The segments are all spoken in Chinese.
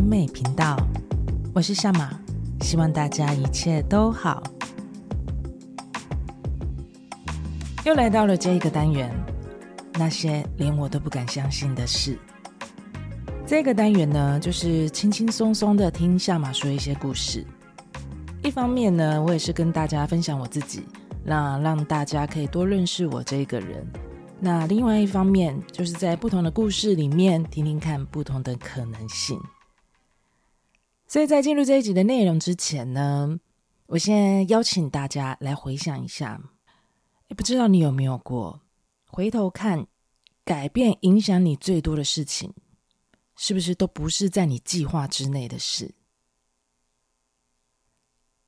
美频道，我是夏玛，希望大家一切都好。又来到了这一个单元，那些连我都不敢相信的事。这个单元呢，就是轻轻松松的听夏玛说一些故事。一方面呢，我也是跟大家分享我自己，那让大家可以多认识我这个人。那另外一方面，就是在不同的故事里面听听看不同的可能性。所以在进入这一集的内容之前呢，我先邀请大家来回想一下，也不知道你有没有过回头看，改变影响你最多的事情，是不是都不是在你计划之内的事？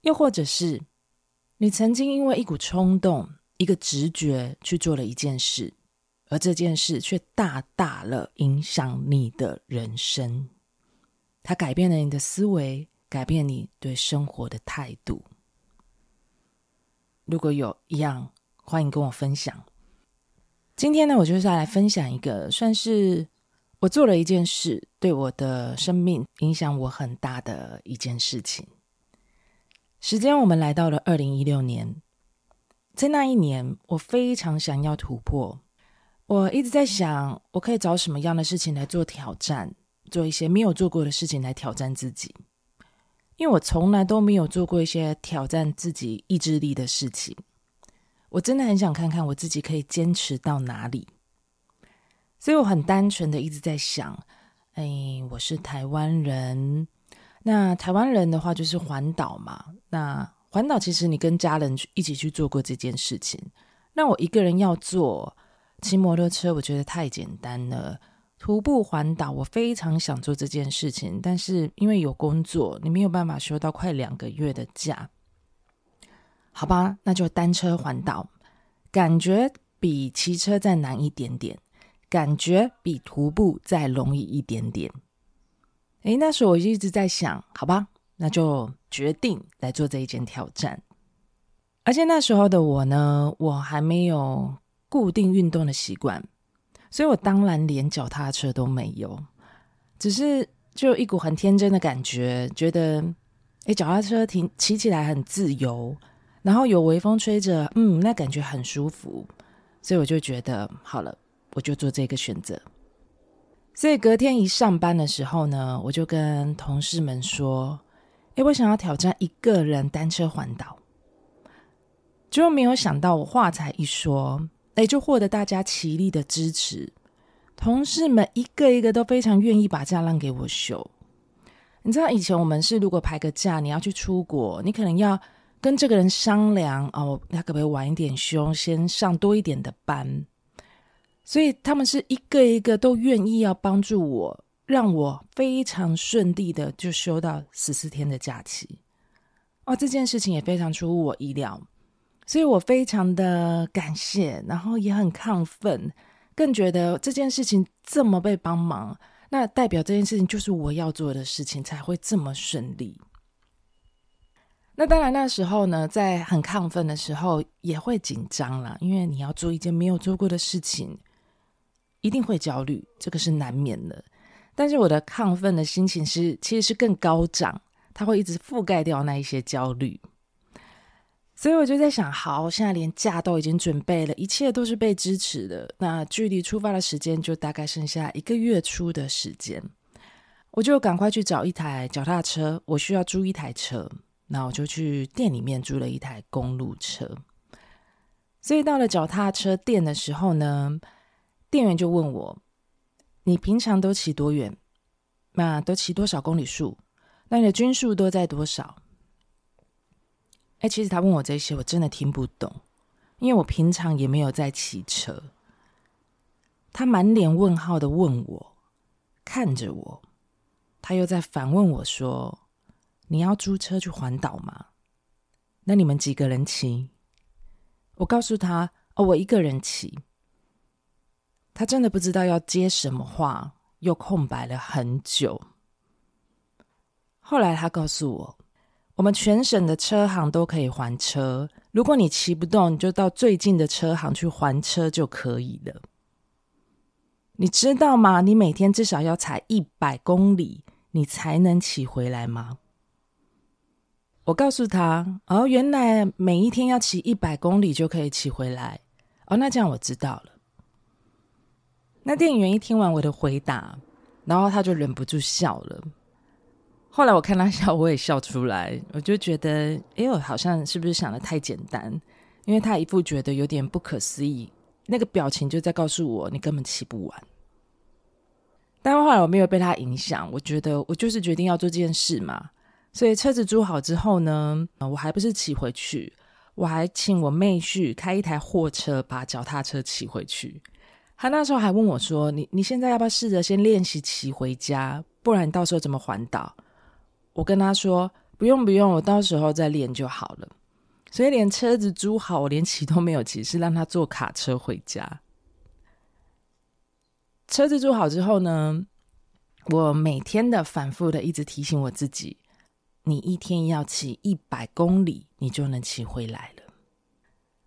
又或者是你曾经因为一股冲动、一个直觉去做了一件事。而这件事却大大了影响你的人生，它改变了你的思维，改变你对生活的态度。如果有一样，欢迎跟我分享。今天呢，我就是要来分享一个，算是我做了一件事，对我的生命影响我很大的一件事情。时间，我们来到了二零一六年，在那一年，我非常想要突破。我一直在想，我可以找什么样的事情来做挑战，做一些没有做过的事情来挑战自己。因为我从来都没有做过一些挑战自己意志力的事情，我真的很想看看我自己可以坚持到哪里。所以我很单纯的一直在想，哎，我是台湾人，那台湾人的话就是环岛嘛。那环岛其实你跟家人一起去做过这件事情，那我一个人要做。骑摩托车，我觉得太简单了。徒步环岛，我非常想做这件事情，但是因为有工作，你没有办法休到快两个月的假。好吧，那就单车环岛，感觉比骑车再难一点点，感觉比徒步再容易一点点。诶，那时候我一直在想，好吧，那就决定来做这一件挑战。而且那时候的我呢，我还没有。固定运动的习惯，所以我当然连脚踏车都没有，只是就一股很天真的感觉，觉得诶，脚踏车停骑起来很自由，然后有微风吹着，嗯，那感觉很舒服，所以我就觉得好了，我就做这个选择。所以隔天一上班的时候呢，我就跟同事们说，诶，我想要挑战一个人单车环岛，结果没有想到，我话才一说。也，就获得大家齐力的支持，同事们一个一个都非常愿意把假让给我休。你知道以前我们是如果排个假，你要去出国，你可能要跟这个人商量哦，他可不可以晚一点休，先上多一点的班。所以他们是一个一个都愿意要帮助我，让我非常顺利的就休到十四天的假期。哦，这件事情也非常出乎我意料。所以我非常的感谢，然后也很亢奋，更觉得这件事情这么被帮忙，那代表这件事情就是我要做的事情，才会这么顺利。那当然那时候呢，在很亢奋的时候也会紧张啦，因为你要做一件没有做过的事情，一定会焦虑，这个是难免的。但是我的亢奋的心情是，其实是更高涨，它会一直覆盖掉那一些焦虑。所以我就在想，好，现在连假都已经准备了，一切都是被支持的。那距离出发的时间就大概剩下一个月初的时间，我就赶快去找一台脚踏车。我需要租一台车，那我就去店里面租了一台公路车。所以到了脚踏车店的时候呢，店员就问我：“你平常都骑多远？那都骑多少公里数？那你的均数都在多少？”哎，其实他问我这些，我真的听不懂，因为我平常也没有在骑车。他满脸问号的问我，看着我，他又在反问我说：“你要租车去环岛吗？那你们几个人骑？”我告诉他：“哦，我一个人骑。”他真的不知道要接什么话，又空白了很久。后来他告诉我。我们全省的车行都可以还车，如果你骑不动，你就到最近的车行去还车就可以了。你知道吗？你每天至少要踩一百公里，你才能骑回来吗？”我告诉他：“哦，原来每一天要骑一百公里就可以骑回来。哦，那这样我知道了。”那店员一听完我的回答，然后他就忍不住笑了。后来我看他笑，我也笑出来。我就觉得，哎呦，好像是不是想得太简单？因为他一副觉得有点不可思议，那个表情就在告诉我，你根本骑不完。但后来我没有被他影响，我觉得我就是决定要做这件事嘛。所以车子租好之后呢，我还不是骑回去，我还请我妹婿开一台货车把脚踏车骑回去。他那时候还问我说：“你你现在要不要试着先练习骑回家？不然你到时候怎么环岛？”我跟他说：“不用不用，我到时候再练就好了。”所以连车子租好，我连骑都没有骑，是让他坐卡车回家。车子租好之后呢，我每天的反复的一直提醒我自己：“你一天要骑一百公里，你就能骑回来了。”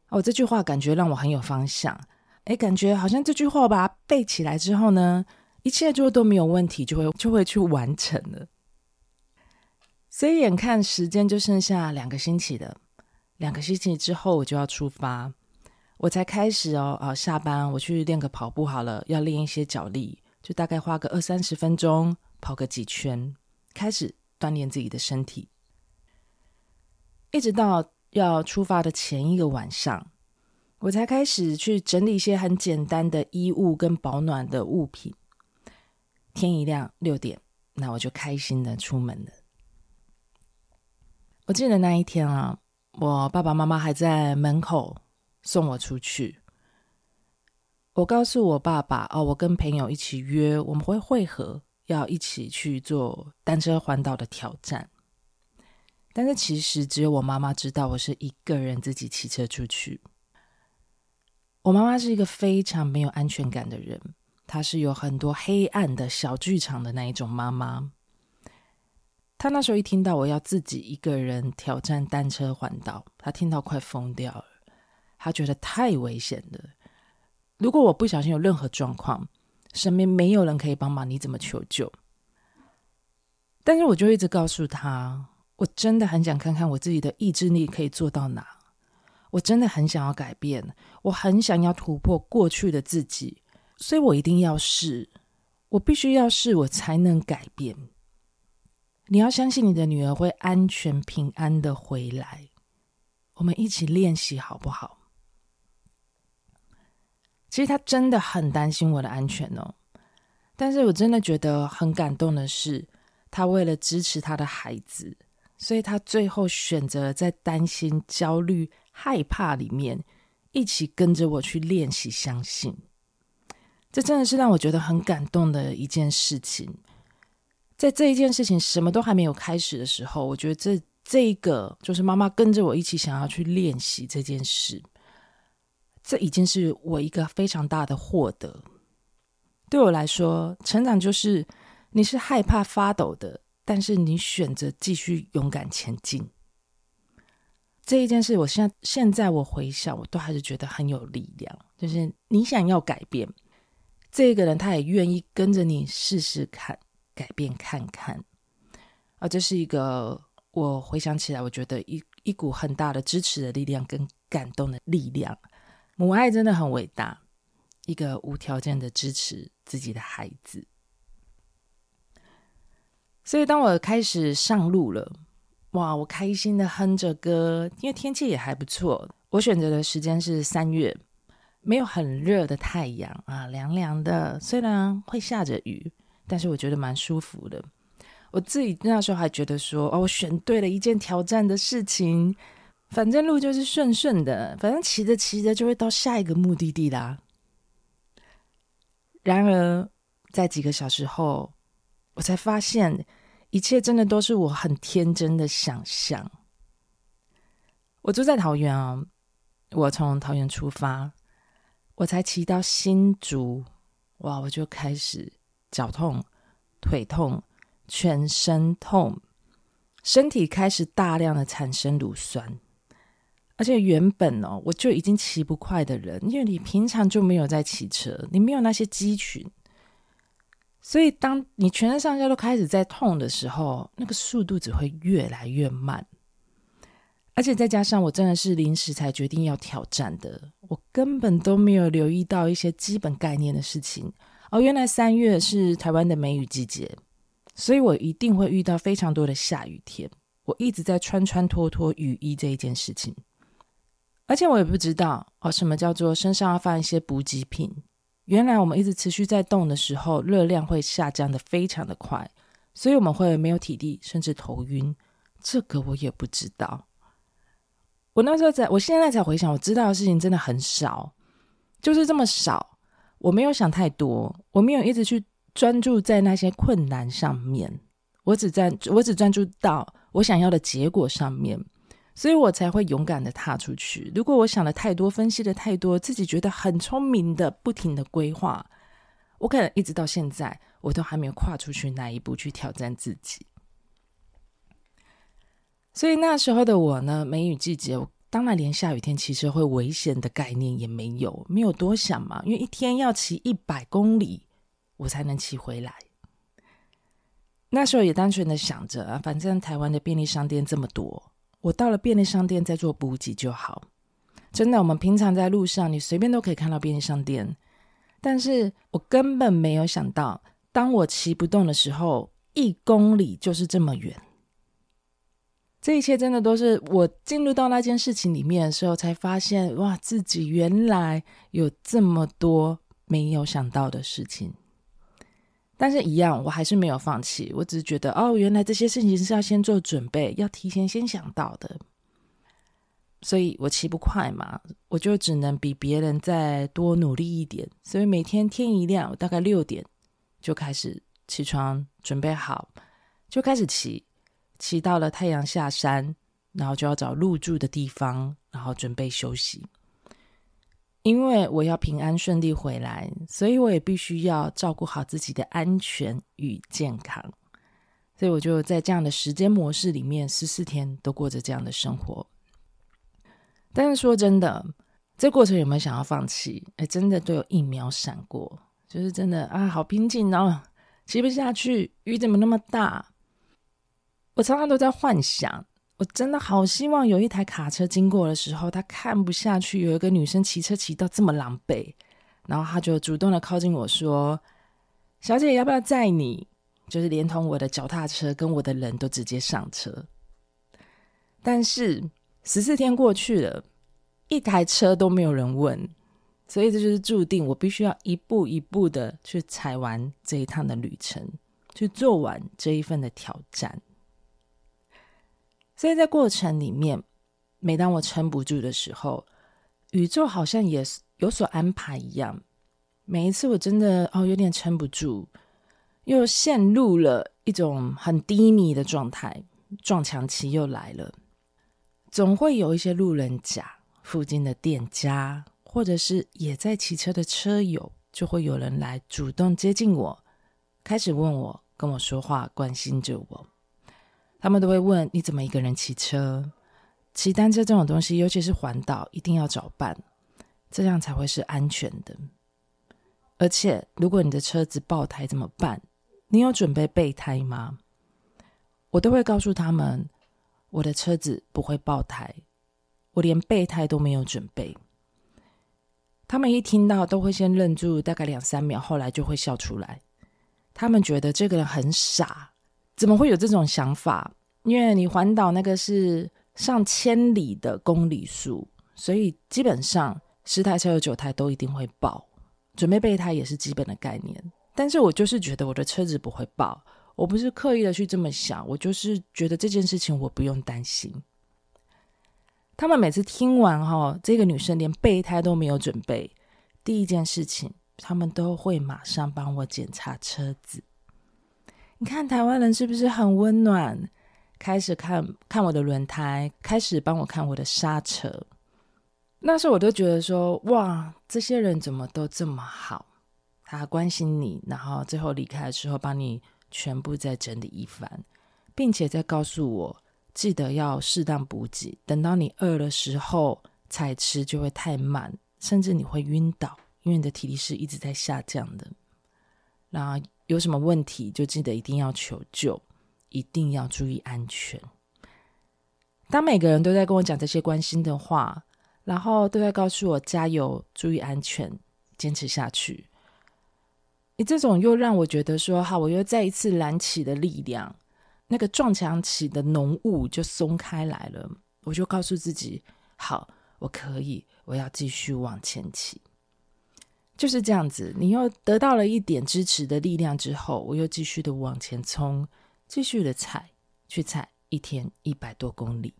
哦，这句话感觉让我很有方向，哎，感觉好像这句话我把它背起来之后呢，一切就都没有问题，就会就会去完成了。所以眼看时间就剩下两个星期了，两个星期之后我就要出发，我才开始哦，啊，下班我去练个跑步好了，要练一些脚力，就大概花个二三十分钟跑个几圈，开始锻炼自己的身体，一直到要出发的前一个晚上，我才开始去整理一些很简单的衣物跟保暖的物品。天一亮六点，那我就开心的出门了。我记得那一天啊，我爸爸妈妈还在门口送我出去。我告诉我爸爸哦，我跟朋友一起约，我们会会合，要一起去做单车环岛的挑战。但是其实只有我妈妈知道，我是一个人自己骑车出去。我妈妈是一个非常没有安全感的人，她是有很多黑暗的小剧场的那一种妈妈。他那时候一听到我要自己一个人挑战单车环岛，他听到快疯掉了。他觉得太危险了。如果我不小心有任何状况，身边没有人可以帮忙，你怎么求救？但是我就一直告诉他，我真的很想看看我自己的意志力可以做到哪。我真的很想要改变，我很想要突破过去的自己，所以我一定要试，我必须要试，我才能改变。你要相信你的女儿会安全平安的回来，我们一起练习好不好？其实她真的很担心我的安全哦，但是我真的觉得很感动的是，她为了支持她的孩子，所以她最后选择在担心、焦虑、害怕里面，一起跟着我去练习相信。这真的是让我觉得很感动的一件事情。在这一件事情什么都还没有开始的时候，我觉得这这个就是妈妈跟着我一起想要去练习这件事，这已经是我一个非常大的获得。对我来说，成长就是你是害怕发抖的，但是你选择继续勇敢前进。这一件事，我现在现在我回想，我都还是觉得很有力量。就是你想要改变，这个人他也愿意跟着你试试看。改变看看，啊，这是一个我回想起来，我觉得一一股很大的支持的力量跟感动的力量。母爱真的很伟大，一个无条件的支持自己的孩子。所以当我开始上路了，哇，我开心的哼着歌，因为天气也还不错。我选择的时间是三月，没有很热的太阳啊，凉凉的，虽然会下着雨。但是我觉得蛮舒服的，我自己那时候还觉得说，哦，我选对了一件挑战的事情，反正路就是顺顺的，反正骑着骑着就会到下一个目的地啦。然而，在几个小时后，我才发现，一切真的都是我很天真的想象。我住在桃园啊，我从桃园出发，我才骑到新竹，哇，我就开始。脚痛、腿痛、全身痛，身体开始大量的产生乳酸，而且原本哦，我就已经骑不快的人，因为你平常就没有在骑车，你没有那些肌群，所以当你全身上下都开始在痛的时候，那个速度只会越来越慢。而且再加上我真的是临时才决定要挑战的，我根本都没有留意到一些基本概念的事情。哦，原来三月是台湾的梅雨季节，所以我一定会遇到非常多的下雨天。我一直在穿穿脱脱雨衣这一件事情，而且我也不知道哦，什么叫做身上要放一些补给品。原来我们一直持续在动的时候，热量会下降的非常的快，所以我们会没有体力，甚至头晕。这个我也不知道。我那时候在，我现在才回想，我知道的事情真的很少，就是这么少。我没有想太多，我没有一直去专注在那些困难上面，我只在，我只专注到我想要的结果上面，所以我才会勇敢的踏出去。如果我想的太多，分析的太多，自己觉得很聪明的，不停的规划，我可能一直到现在，我都还没有跨出去那一步去挑战自己。所以那时候的我呢，梅雨季节，当然连下雨天骑车会危险的概念也没有，没有多想嘛。因为一天要骑一百公里，我才能骑回来。那时候也单纯的想着啊，反正台湾的便利商店这么多，我到了便利商店再做补给就好。真的，我们平常在路上，你随便都可以看到便利商店，但是我根本没有想到，当我骑不动的时候，一公里就是这么远。这一切真的都是我进入到那件事情里面的时候，才发现哇，自己原来有这么多没有想到的事情。但是，一样，我还是没有放弃。我只是觉得，哦，原来这些事情是要先做准备，要提前先想到的。所以我骑不快嘛，我就只能比别人再多努力一点。所以每天天一亮，我大概六点就开始起床，准备好，就开始骑。骑到了太阳下山，然后就要找入住的地方，然后准备休息。因为我要平安顺利回来，所以我也必须要照顾好自己的安全与健康。所以我就在这样的时间模式里面，十四天都过着这样的生活。但是说真的，这过程有没有想要放弃？哎，真的都有一秒闪过，就是真的啊，好平静哦，骑不下去，雨怎么那么大？我常常都在幻想，我真的好希望有一台卡车经过的时候，他看不下去，有一个女生骑车骑到这么狼狈，然后他就主动的靠近我说：“小姐，要不要载你？”就是连同我的脚踏车跟我的人都直接上车。但是十四天过去了，一台车都没有人问，所以这就是注定我必须要一步一步的去踩完这一趟的旅程，去做完这一份的挑战。所以在过程里面，每当我撑不住的时候，宇宙好像也有所安排一样。每一次我真的哦有点撑不住，又陷入了一种很低迷的状态，撞墙期又来了。总会有一些路人甲、附近的店家，或者是也在骑车的车友，就会有人来主动接近我，开始问我，跟我说话，关心着我。他们都会问，你怎么一个人骑车？骑单车这种东西，尤其是环岛，一定要找伴，这样才会是安全的。而且，如果你的车子爆胎怎么办？你有准备备胎吗？我都会告诉他们，我的车子不会爆胎，我连备胎都没有准备。他们一听到都会先愣住，大概两三秒，后来就会笑出来。他们觉得这个人很傻。怎么会有这种想法？因为你环岛那个是上千里的公里数，所以基本上十台车有九台都一定会爆。准备备胎也是基本的概念。但是我就是觉得我的车子不会爆，我不是刻意的去这么想，我就是觉得这件事情我不用担心。他们每次听完哈，这个女生连备胎都没有准备，第一件事情他们都会马上帮我检查车子。你看台湾人是不是很温暖？开始看看我的轮胎，开始帮我看我的刹车。那时候我都觉得说，哇，这些人怎么都这么好？他关心你，然后最后离开的时候，帮你全部再整理一番，并且再告诉我，记得要适当补给。等到你饿的时候才吃，就会太慢，甚至你会晕倒，因为你的体力是一直在下降的。然后有什么问题，就记得一定要求救，一定要注意安全。当每个人都在跟我讲这些关心的话，然后都在告诉我加油、注意安全、坚持下去，你这种又让我觉得说好，我又再一次燃起的力量，那个撞墙起的浓雾就松开来了。我就告诉自己，好，我可以，我要继续往前骑。就是这样子，你又得到了一点支持的力量之后，我又继续的往前冲，继续的踩，去踩。一天一百多公里，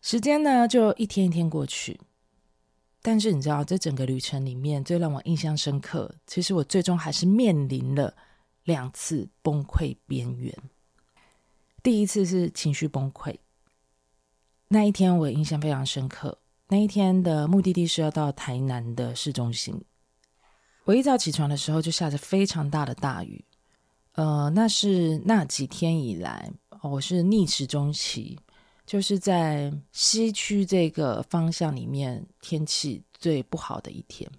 时间呢就一天一天过去。但是你知道，这整个旅程里面最让我印象深刻，其实我最终还是面临了两次崩溃边缘。第一次是情绪崩溃，那一天我印象非常深刻。那一天的目的地是要到台南的市中心。我一早起床的时候就下着非常大的大雨，呃，那是那几天以来。我是逆时钟骑，就是在西区这个方向里面天气最不好的一天，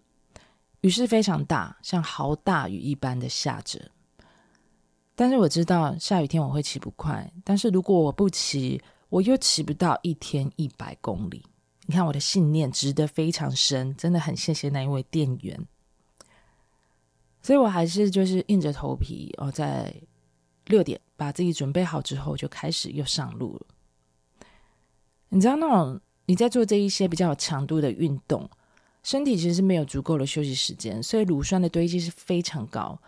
雨势非常大，像豪大雨一般的下着。但是我知道下雨天我会骑不快，但是如果我不骑，我又骑不到一天一百公里。你看我的信念值得非常深，真的很谢谢那一位店员。所以我还是就是硬着头皮哦，在。六点把自己准备好之后，就开始又上路了。你知道那种你在做这一些比较有强度的运动，身体其实是没有足够的休息时间，所以乳酸的堆积是非常高。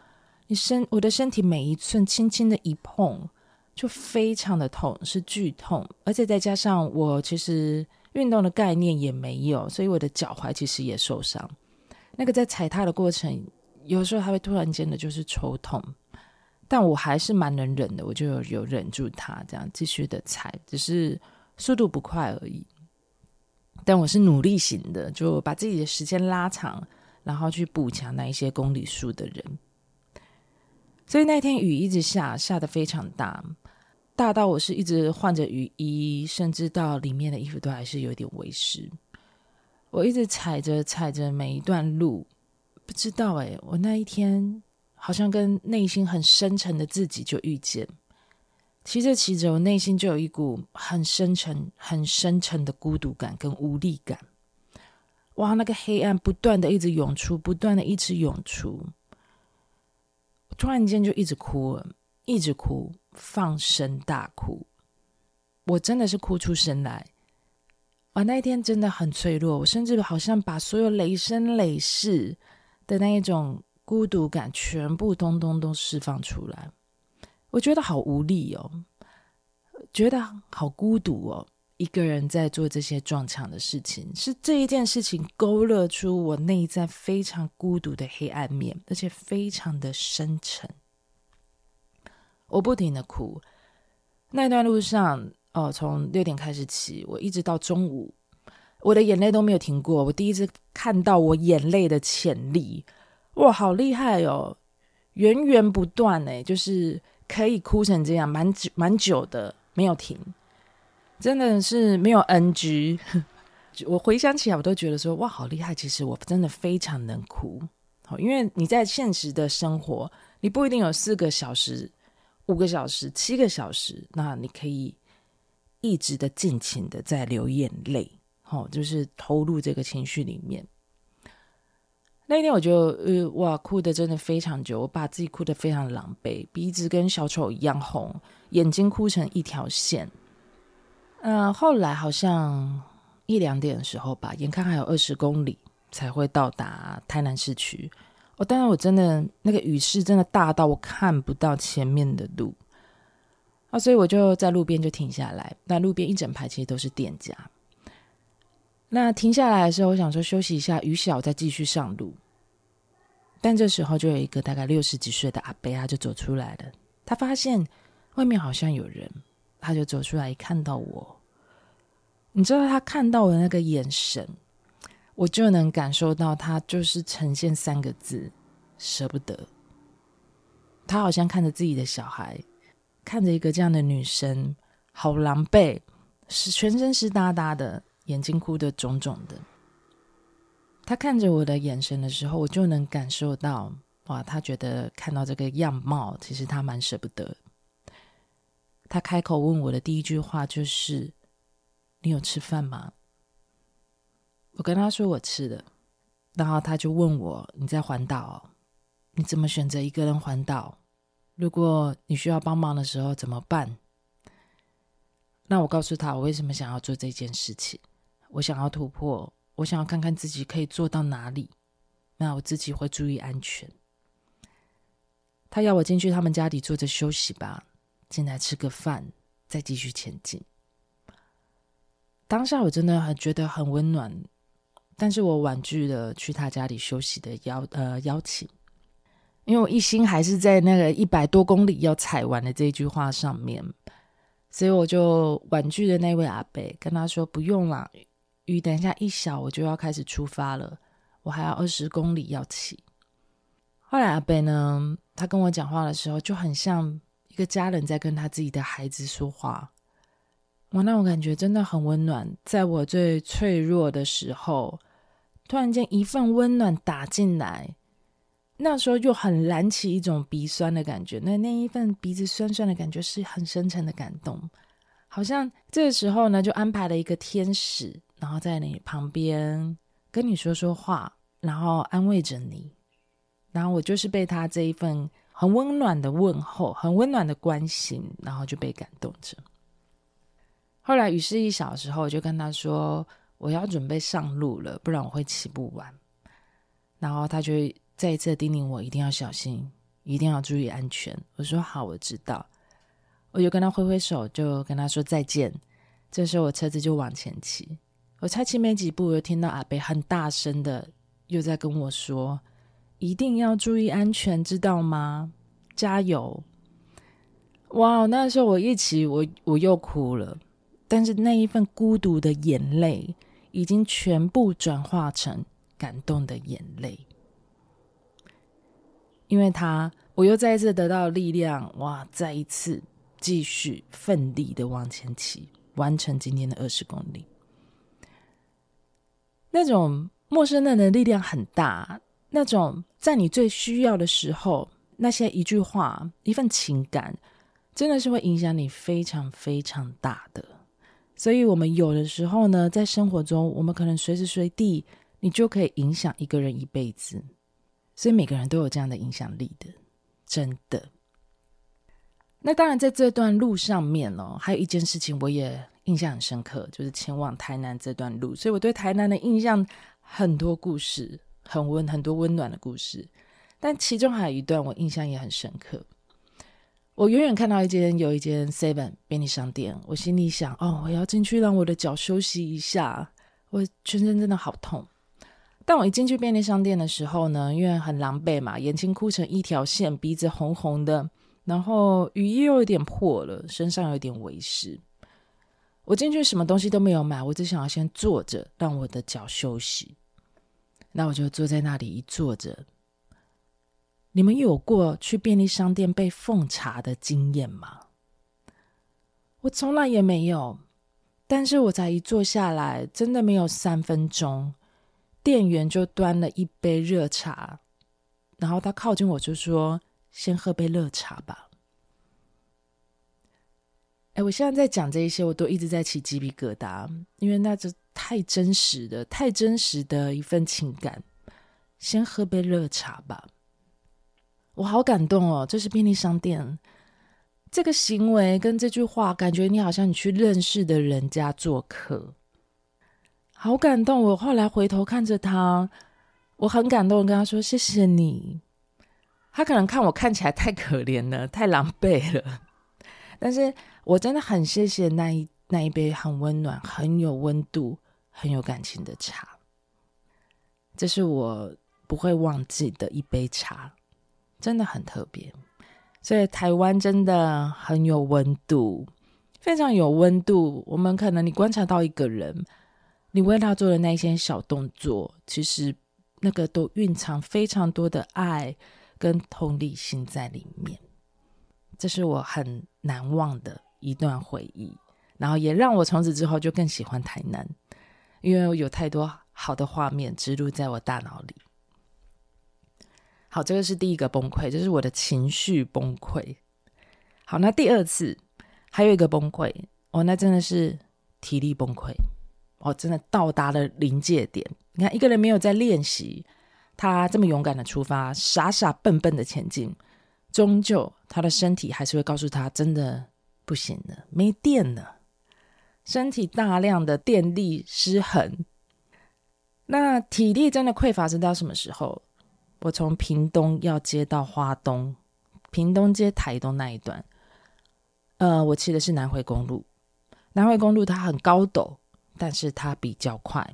你身我的身体每一寸轻轻的一碰，就非常的痛，是剧痛，而且再加上我其实运动的概念也没有，所以我的脚踝其实也受伤。那个在踩踏的过程，有时候还会突然间的就是抽痛。但我还是蛮能忍的，我就有，忍住它，这样继续的踩，只是速度不快而已。但我是努力型的，就把自己的时间拉长，然后去补强那一些公里数的人。所以那天雨一直下，下得非常大，大到我是一直换着雨衣，甚至到里面的衣服都还是有点微湿。我一直踩着踩着每一段路，不知道哎，我那一天。好像跟内心很深沉的自己就遇见，骑着骑着，我内心就有一股很深沉、很深沉的孤独感跟无力感。哇，那个黑暗不断的一直涌出，不断的一直涌出，突然间就一直哭了，一直哭，放声大哭。我真的是哭出声来。哇，那一天真的很脆弱，我甚至好像把所有累生累世的那一种。孤独感全部通通都释放出来，我觉得好无力哦，觉得好孤独哦。一个人在做这些撞墙的事情，是这一件事情勾勒出我内在非常孤独的黑暗面，而且非常的深沉。我不停的哭，那段路上哦，从六点开始骑，我一直到中午，我的眼泪都没有停过。我第一次看到我眼泪的潜力。哇，好厉害哦！源源不断哎，就是可以哭成这样，蛮久蛮久的，没有停，真的是没有 NG。我回想起来，我都觉得说哇，好厉害！其实我真的非常能哭，好，因为你在现实的生活，你不一定有四个小时、五个小时、七个小时，那你可以一直的尽情的在流眼泪，好，就是投入这个情绪里面。那天我就呃哇哭得真的非常久，我把自己哭得非常狼狈，鼻子跟小丑一样红，眼睛哭成一条线。嗯、呃，后来好像一两点的时候吧，眼看还有二十公里才会到达台南市区。哦，当然我真的那个雨势真的大到我看不到前面的路啊，所以我就在路边就停下来。那路边一整排其实都是店家。那停下来的时候，我想说休息一下，雨小再继续上路。但这时候就有一个大概六十几岁的阿伯，他就走出来了。他发现外面好像有人，他就走出来，一看到我，你知道他看到我的那个眼神，我就能感受到他就是呈现三个字：舍不得。他好像看着自己的小孩，看着一个这样的女生，好狼狈，是全身湿哒哒的。眼睛哭得肿肿的，他看着我的眼神的时候，我就能感受到哇，他觉得看到这个样貌，其实他蛮舍不得。他开口问我的第一句话就是：“你有吃饭吗？”我跟他说我吃了，然后他就问我：“你在环岛？你怎么选择一个人环岛？如果你需要帮忙的时候怎么办？”那我告诉他我为什么想要做这件事情，我想要突破，我想要看看自己可以做到哪里，那我自己会注意安全。他要我进去他们家里坐着休息吧。进来吃个饭，再继续前进。当下我真的很觉得很温暖，但是我婉拒了去他家里休息的邀呃邀请，因为我一心还是在那个一百多公里要踩完的这句话上面，所以我就婉拒了那位阿伯，跟他说不用啦，雨等一下一小我就要开始出发了，我还要二十公里要骑。后来阿伯呢，他跟我讲话的时候就很像。一个家人在跟他自己的孩子说话，哇，那种感觉真的很温暖。在我最脆弱的时候，突然间一份温暖打进来，那时候就很燃起一种鼻酸的感觉。那那一份鼻子酸酸的感觉是很深沉的感动，好像这个时候呢，就安排了一个天使，然后在你旁边跟你说说话，然后安慰着你。然后我就是被他这一份。很温暖的问候，很温暖的关心，然后就被感动着。后来于是一小时候，我就跟他说：“我要准备上路了，不然我会骑不完。”然后他就再一次叮咛我一定要小心，一定要注意安全。我说：“好，我知道。”我就跟他挥挥手，就跟他说再见。这时候我车子就往前骑，我才骑没几步，我就听到阿贝很大声的又在跟我说。一定要注意安全，知道吗？加油！哇，那时候我一起，我我又哭了，但是那一份孤独的眼泪已经全部转化成感动的眼泪，因为他，我又再一次得到力量，哇！再一次继续奋力的往前骑，完成今天的二十公里。那种陌生人的力量很大。那种在你最需要的时候，那些一句话、一份情感，真的是会影响你非常非常大的。所以，我们有的时候呢，在生活中，我们可能随时随地，你就可以影响一个人一辈子。所以，每个人都有这样的影响力的，真的。那当然，在这段路上面哦，还有一件事情我也印象很深刻，就是前往台南这段路。所以我对台南的印象很多故事。很温很多温暖的故事，但其中还有一段我印象也很深刻。我远远看到一间有一间 Seven 便利商店，我心里想：哦，我要进去让我的脚休息一下。我全身真的好痛。但我一进去便利商店的时候呢，因为很狼狈嘛，眼睛哭成一条线，鼻子红红的，然后雨衣又有点破了，身上有点微湿。我进去什么东西都没有买，我只想要先坐着，让我的脚休息。那我就坐在那里一坐着。你们有过去便利商店被奉茶的经验吗？我从来也没有。但是我才一坐下来，真的没有三分钟，店员就端了一杯热茶，然后他靠近我就说：“先喝杯热茶吧。”哎，我现在在讲这一些，我都一直在起鸡皮疙瘩，因为那就。太真实的，太真实的一份情感。先喝杯热茶吧，我好感动哦！这是便利商店，这个行为跟这句话，感觉你好像你去认识的人家做客，好感动。我后来回头看着他，我很感动，跟他说谢谢你。他可能看我看起来太可怜了，太狼狈了，但是我真的很谢谢那一。那一杯很温暖、很有温度、很有感情的茶，这是我不会忘记的一杯茶，真的很特别。所以台湾真的很有温度，非常有温度。我们可能你观察到一个人，你为他做的那些小动作，其实那个都蕴藏非常多的爱跟同理心在里面。这是我很难忘的一段回忆。然后也让我从此之后就更喜欢台南，因为有太多好的画面植入在我大脑里。好，这个是第一个崩溃，这是我的情绪崩溃。好，那第二次还有一个崩溃，哦，那真的是体力崩溃，哦，真的到达了临界点。你看，一个人没有在练习，他这么勇敢的出发，傻傻笨笨的前进，终究他的身体还是会告诉他，真的不行了，没电了，身体大量的电力失衡。那体力真的匮乏是到什么时候？我从屏东要接到花东，屏东接台东那一段，呃，我骑的是南回公路。南回公路它很高陡，但是它比较快。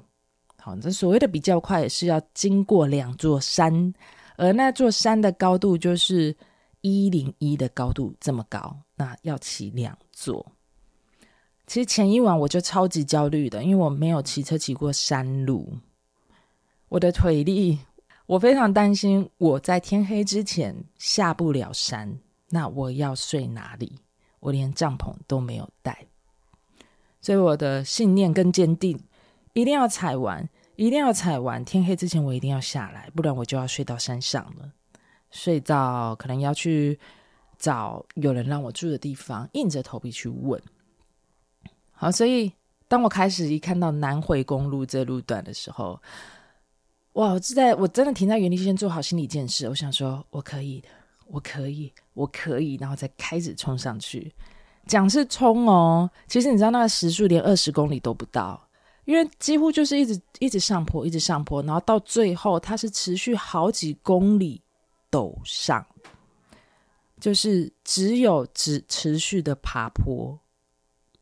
好，这所谓的比较快，也是要经过两座山，而那座山的高度就是一零一的高度这么高，那要骑两座。其实前一晚我就超级焦虑的，因为我没有骑车骑过山路。我的腿力，我非常担心我在天黑之前下不了山，那我要睡哪里？我连帐篷都没有带，所以我的信念更坚定，一定要踩完，一定要踩完，天黑之前我一定要下来，不然我就要睡到山上了，睡到可能要去找有人让我住的地方，硬着头皮去问。好，所以当我开始一看到南回公路这路段的时候，哇！我是在我真的停在原地，先做好心理建设。我想说，我可以的，我可以，我可以，然后再开始冲上去。讲是冲哦，其实你知道那个时速连二十公里都不到，因为几乎就是一直一直上坡，一直上坡，然后到最后它是持续好几公里陡上，就是只有只持续的爬坡，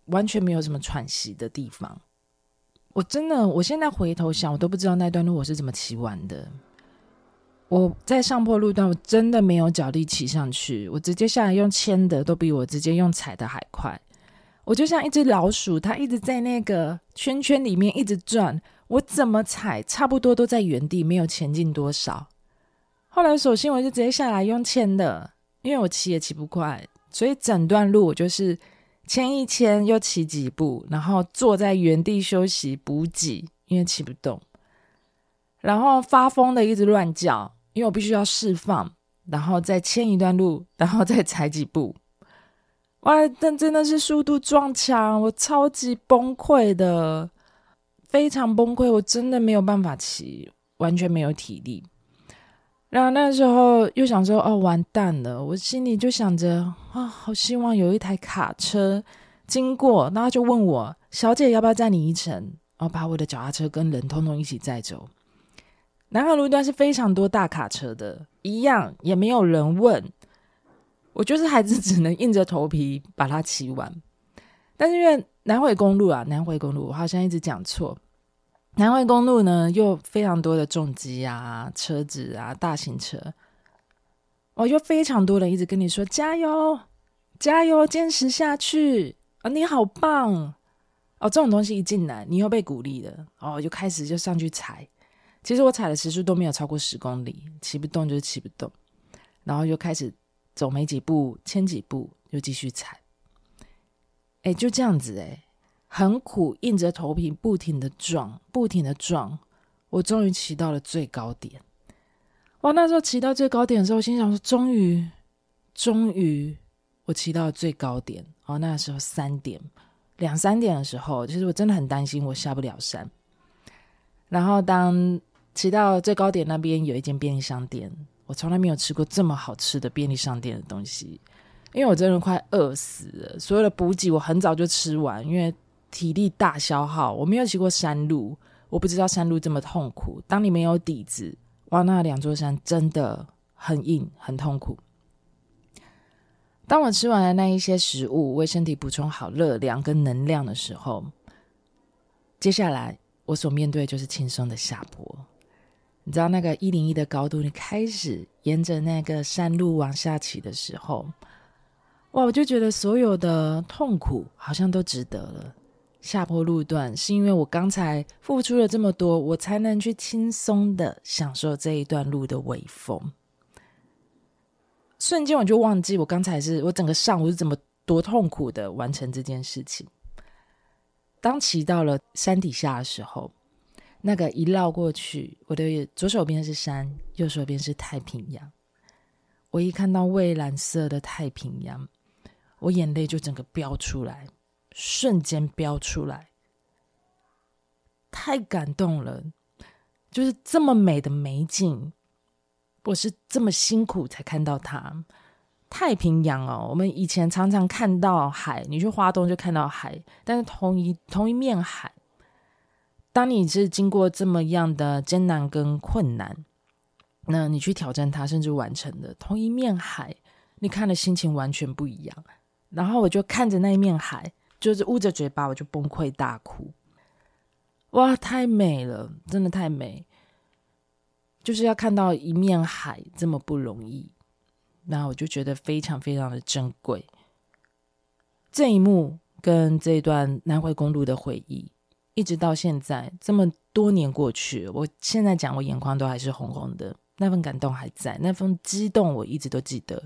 完全没有什么喘息的地方。我真的，我现在回头想，我都不知道那段路我是怎么骑完的。我在上坡路段，我真的没有脚力骑上去，我直接下来用牵的，都比我直接用踩的还快。我就像一只老鼠，它一直在那个圈圈里面一直转，我怎么踩，差不多都在原地，没有前进多少。后来索性我就直接下来用牵的，因为我骑也骑不快，所以整段路我就是。牵一牵，又骑几步，然后坐在原地休息补给，因为骑不动。然后发疯的一直乱叫，因为我必须要释放，然后再牵一段路，然后再踩几步。哇，但真的是速度撞墙，我超级崩溃的，非常崩溃，我真的没有办法骑，完全没有体力。然后那时候又想说，哦，完蛋了！我心里就想着，啊、好希望有一台卡车经过，然后就问我，小姐要不要载你一程？然后把我的脚踏车跟人通通一起载走。南回路段是非常多大卡车的，一样也没有人问，我就是还是只能硬着头皮把它骑完。但是因为南回公路啊，南回公路，我好像一直讲错。南外公路呢，又非常多的重机啊、车子啊、大型车，哦，又非常多人一直跟你说加油、加油、坚持下去啊、你好棒哦！这种东西一进来，你又被鼓励了哦，就开始就上去踩。其实我踩的时速都没有超过十公里，骑不动就是骑不动，然后又开始走没几步，牵几步又继续踩。哎，就这样子哎。很苦，硬着头皮，不停的撞，不停的撞，我终于骑到了最高点。哇！那时候骑到最高点的时候，我心想说：终于，终于，我骑到了最高点。哦，那时候三点，两三点的时候，其实我真的很担心我下不了山。然后当骑到最高点那边有一间便利商店，我从来没有吃过这么好吃的便利商店的东西，因为我真的快饿死了。所有的补给我很早就吃完，因为。体力大消耗，我没有骑过山路，我不知道山路这么痛苦。当你没有底子，哇，那两座山真的很硬，很痛苦。当我吃完了那一些食物，为身体补充好热量跟能量的时候，接下来我所面对就是轻松的下坡。你知道那个一零一的高度，你开始沿着那个山路往下骑的时候，哇，我就觉得所有的痛苦好像都值得了。下坡路段是因为我刚才付出了这么多，我才能去轻松的享受这一段路的微风。瞬间我就忘记我刚才是我整个上午是怎么多痛苦的完成这件事情。当骑到了山底下的时候，那个一绕过去，我的左手边是山，右手边是太平洋。我一看到蔚蓝色的太平洋，我眼泪就整个飙出来，瞬间飙出来，太感动了。就是这么美的美景，我是这么辛苦才看到它。太平洋哦，我们以前常常看到海，你去花东就看到海，但是同一同一面海。当你是经过这么样的艰难跟困难，那你去挑战它，甚至完成的同一面海，你看的心情完全不一样。然后我就看着那一面海，就是捂着嘴巴，我就崩溃大哭。哇，太美了，真的太美！就是要看到一面海这么不容易，那我就觉得非常非常的珍贵。这一幕跟这段南回公路的回忆。一直到现在，这么多年过去，我现在讲，我眼眶都还是红红的，那份感动还在，那份激动我一直都记得。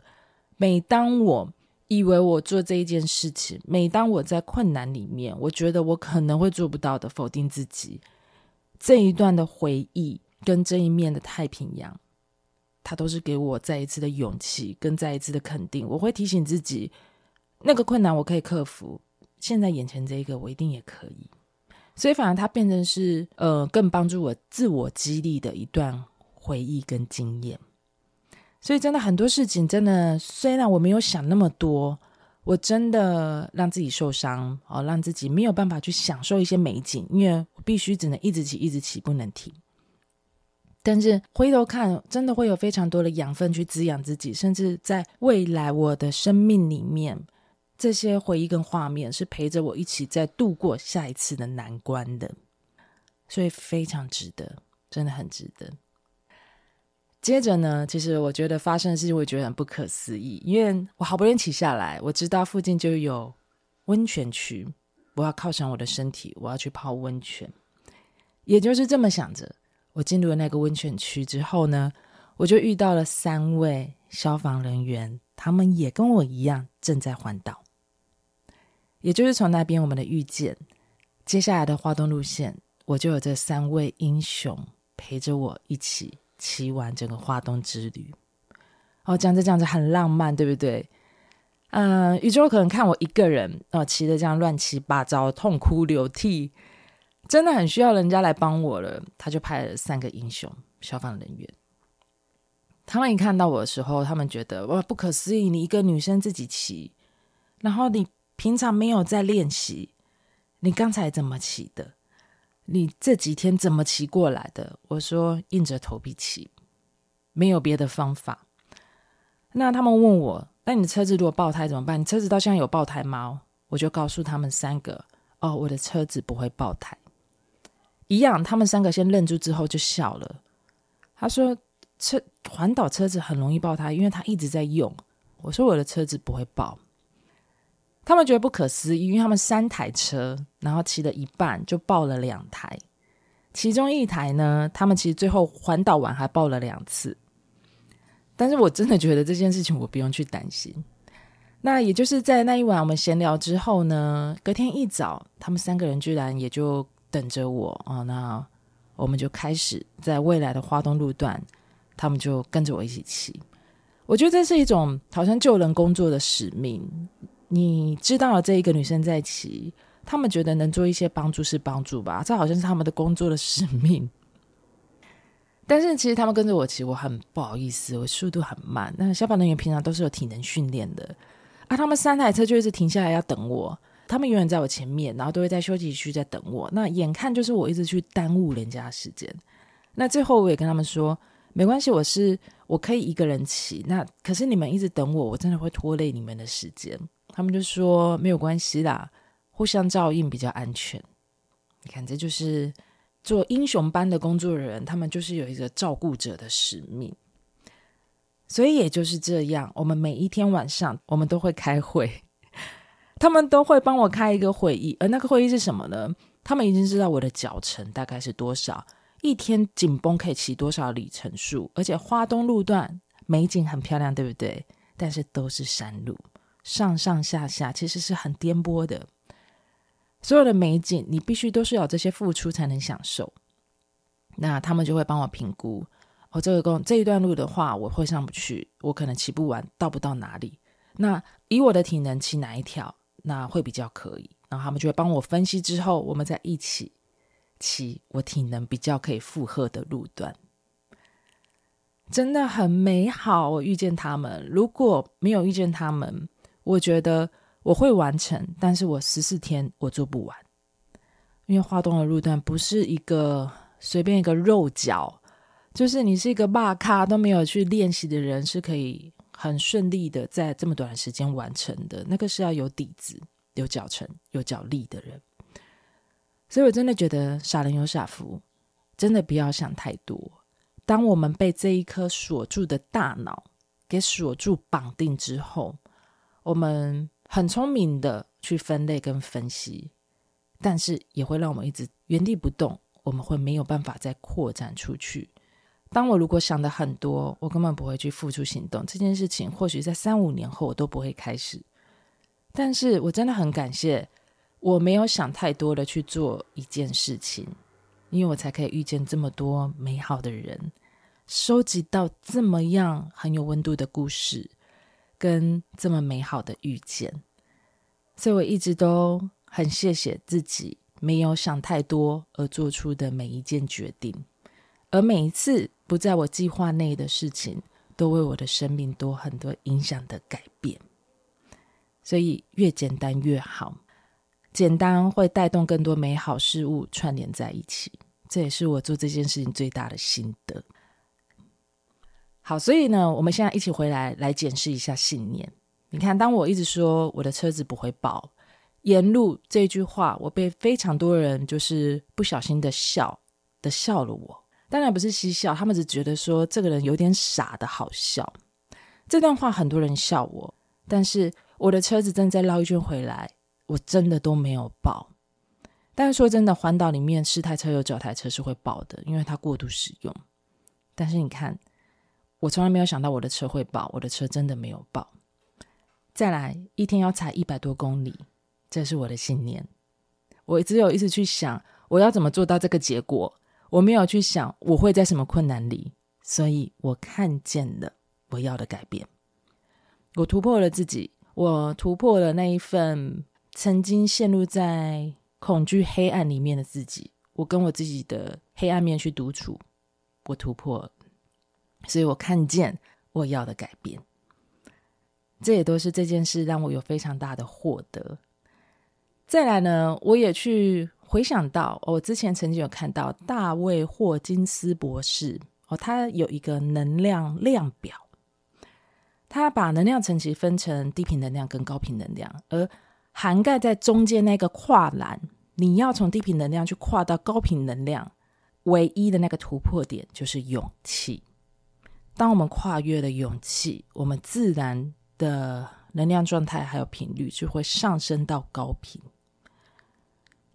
每当我以为我做这一件事情，每当我在困难里面，我觉得我可能会做不到的，否定自己，这一段的回忆跟这一面的太平洋，它都是给我再一次的勇气跟再一次的肯定。我会提醒自己，那个困难我可以克服，现在眼前这一个我一定也可以。所以，反而它变成是呃，更帮助我自我激励的一段回忆跟经验。所以，真的很多事情，真的虽然我没有想那么多，我真的让自己受伤哦，让自己没有办法去享受一些美景，因为我必须只能一直骑，一直骑，不能停。但是回头看，真的会有非常多的养分去滋养自己，甚至在未来我的生命里面。这些回忆跟画面是陪着我一起在度过下一次的难关的，所以非常值得，真的很值得。接着呢，其实我觉得发生的事情，我觉得很不可思议，因为我好不容易骑下来，我知道附近就有温泉区，我要犒赏我的身体，我要去泡温泉。也就是这么想着，我进入了那个温泉区之后呢，我就遇到了三位消防人员，他们也跟我一样正在环岛。也就是从那边我们的遇见，接下来的花东路线，我就有这三位英雄陪着我一起骑完整个华东之旅。哦，讲着讲着很浪漫，对不对？嗯、宇宙可能看我一个人哦，骑的这样乱七八糟，痛哭流涕，真的很需要人家来帮我了。他就派了三个英雄消防人员，他们一看到我的时候，他们觉得哇，不可思议，你一个女生自己骑，然后你。平常没有在练习，你刚才怎么骑的？你这几天怎么骑过来的？我说硬着头皮骑，没有别的方法。那他们问我，那你的车子如果爆胎怎么办？你车子到现在有爆胎吗？我就告诉他们三个，哦，我的车子不会爆胎。一样，他们三个先愣住之后就笑了。他说车环岛车子很容易爆胎，因为他一直在用。我说我的车子不会爆。他们觉得不可思议，因为他们三台车，然后骑了一半就爆了两台，其中一台呢，他们其实最后环岛完还爆了两次。但是我真的觉得这件事情我不用去担心。那也就是在那一晚我们闲聊之后呢，隔天一早，他们三个人居然也就等着我哦，那我们就开始在未来的花东路段，他们就跟着我一起骑。我觉得这是一种好像救人工作的使命。你知道了这一个女生在骑，他们觉得能做一些帮助是帮助吧，这好像是他们的工作的使命。但是其实他们跟着我骑，我很不好意思，我速度很慢。那消防人员平常都是有体能训练的啊，他们三台车就一直停下来要等我，他们永远在我前面，然后都会在休息区在等我。那眼看就是我一直去耽误人家时间。那最后我也跟他们说，没关系，我是我可以一个人骑。那可是你们一直等我，我真的会拖累你们的时间。他们就说没有关系啦，互相照应比较安全。你看，这就是做英雄般的工作人员，他们就是有一个照顾者的使命。所以也就是这样，我们每一天晚上，我们都会开会，他们都会帮我开一个会议。而那个会议是什么呢？他们已经知道我的脚程大概是多少，一天紧绷可以骑多少里程数，而且花东路段美景很漂亮，对不对？但是都是山路。上上下下其实是很颠簸的，所有的美景你必须都是有这些付出才能享受。那他们就会帮我评估，哦，这个工这一段路的话，我会上不去，我可能骑不完，到不到哪里。那以我的体能骑哪一条，那会比较可以。然后他们就会帮我分析之后，我们再一起骑我体能比较可以负荷的路段。真的很美好，我遇见他们。如果没有遇见他们，我觉得我会完成，但是我十四天我做不完，因为花东的路段不是一个随便一个肉脚，就是你是一个骂咖都没有去练习的人，是可以很顺利的在这么短的时间完成的。那个是要有底子、有脚程、有脚力的人。所以我真的觉得傻人有傻福，真的不要想太多。当我们被这一颗锁住的大脑给锁住、绑定之后，我们很聪明的去分类跟分析，但是也会让我们一直原地不动。我们会没有办法再扩展出去。当我如果想的很多，我根本不会去付出行动。这件事情或许在三五年后我都不会开始。但是我真的很感谢，我没有想太多的去做一件事情。因为我才可以遇见这么多美好的人，收集到这么样很有温度的故事，跟这么美好的遇见，所以我一直都很谢谢自己没有想太多而做出的每一件决定，而每一次不在我计划内的事情，都为我的生命多很多影响的改变。所以越简单越好。简单会带动更多美好事物串联在一起，这也是我做这件事情最大的心得。好，所以呢，我们现在一起回来来检视一下信念。你看，当我一直说我的车子不会爆，沿路这句话，我被非常多人就是不小心的笑的笑了我。当然不是嬉笑，他们只觉得说这个人有点傻的好笑。这段话很多人笑我，但是我的车子正在绕一圈回来。我真的都没有爆，但是说真的，环岛里面十台车有九台车是会爆的，因为它过度使用。但是你看，我从来没有想到我的车会爆，我的车真的没有爆。再来，一天要踩一百多公里，这是我的信念。我只有一直去想，我要怎么做到这个结果，我没有去想我会在什么困难里，所以我看见了我要的改变，我突破了自己，我突破了那一份。曾经陷入在恐惧黑暗里面的自己，我跟我自己的黑暗面去独处，我突破，所以我看见我要的改变。这也都是这件事让我有非常大的获得。再来呢，我也去回想到，我之前曾经有看到大卫霍金斯博士哦，他有一个能量量表，他把能量层级分成低频能量跟高频能量，而涵盖在中间那个跨栏，你要从低频能量去跨到高频能量，唯一的那个突破点就是勇气。当我们跨越了勇气，我们自然的能量状态还有频率就会上升到高频。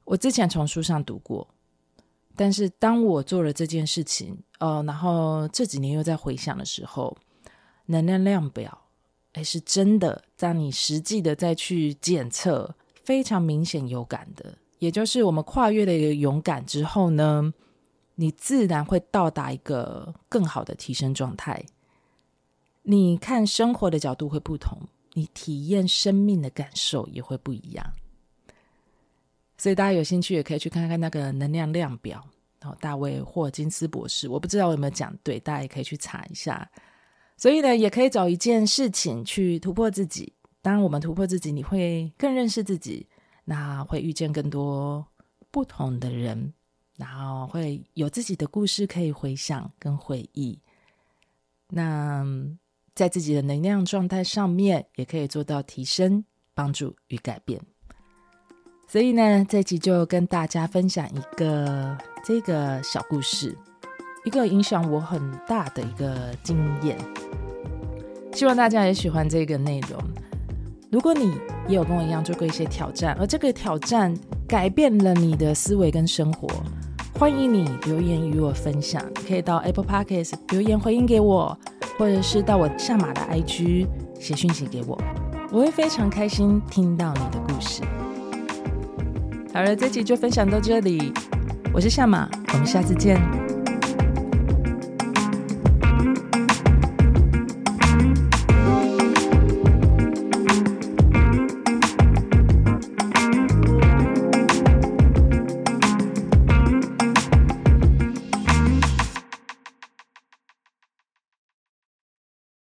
我之前从书上读过，但是当我做了这件事情，哦，然后这几年又在回想的时候，能量量表。哎，是真的，让你实际的再去检测，非常明显有感的。也就是我们跨越了一个勇敢之后呢，你自然会到达一个更好的提升状态。你看生活的角度会不同，你体验生命的感受也会不一样。所以大家有兴趣也可以去看看那个能量量表。然后大卫霍金斯博士，我不知道我有没有讲对，大家也可以去查一下。所以呢，也可以找一件事情去突破自己。当我们突破自己，你会更认识自己，那会遇见更多不同的人，然后会有自己的故事可以回想跟回忆。那在自己的能量状态上面，也可以做到提升、帮助与改变。所以呢，这集就跟大家分享一个这个小故事。一个影响我很大的一个经验，希望大家也喜欢这个内容。如果你也有跟我一样做过一些挑战，而这个挑战改变了你的思维跟生活，欢迎你留言与我分享。可以到 Apple Podcast 留言回应给我，或者是到我下马的 IG 写讯息给我，我会非常开心听到你的故事。好了，这集就分享到这里，我是下马，我们下次见。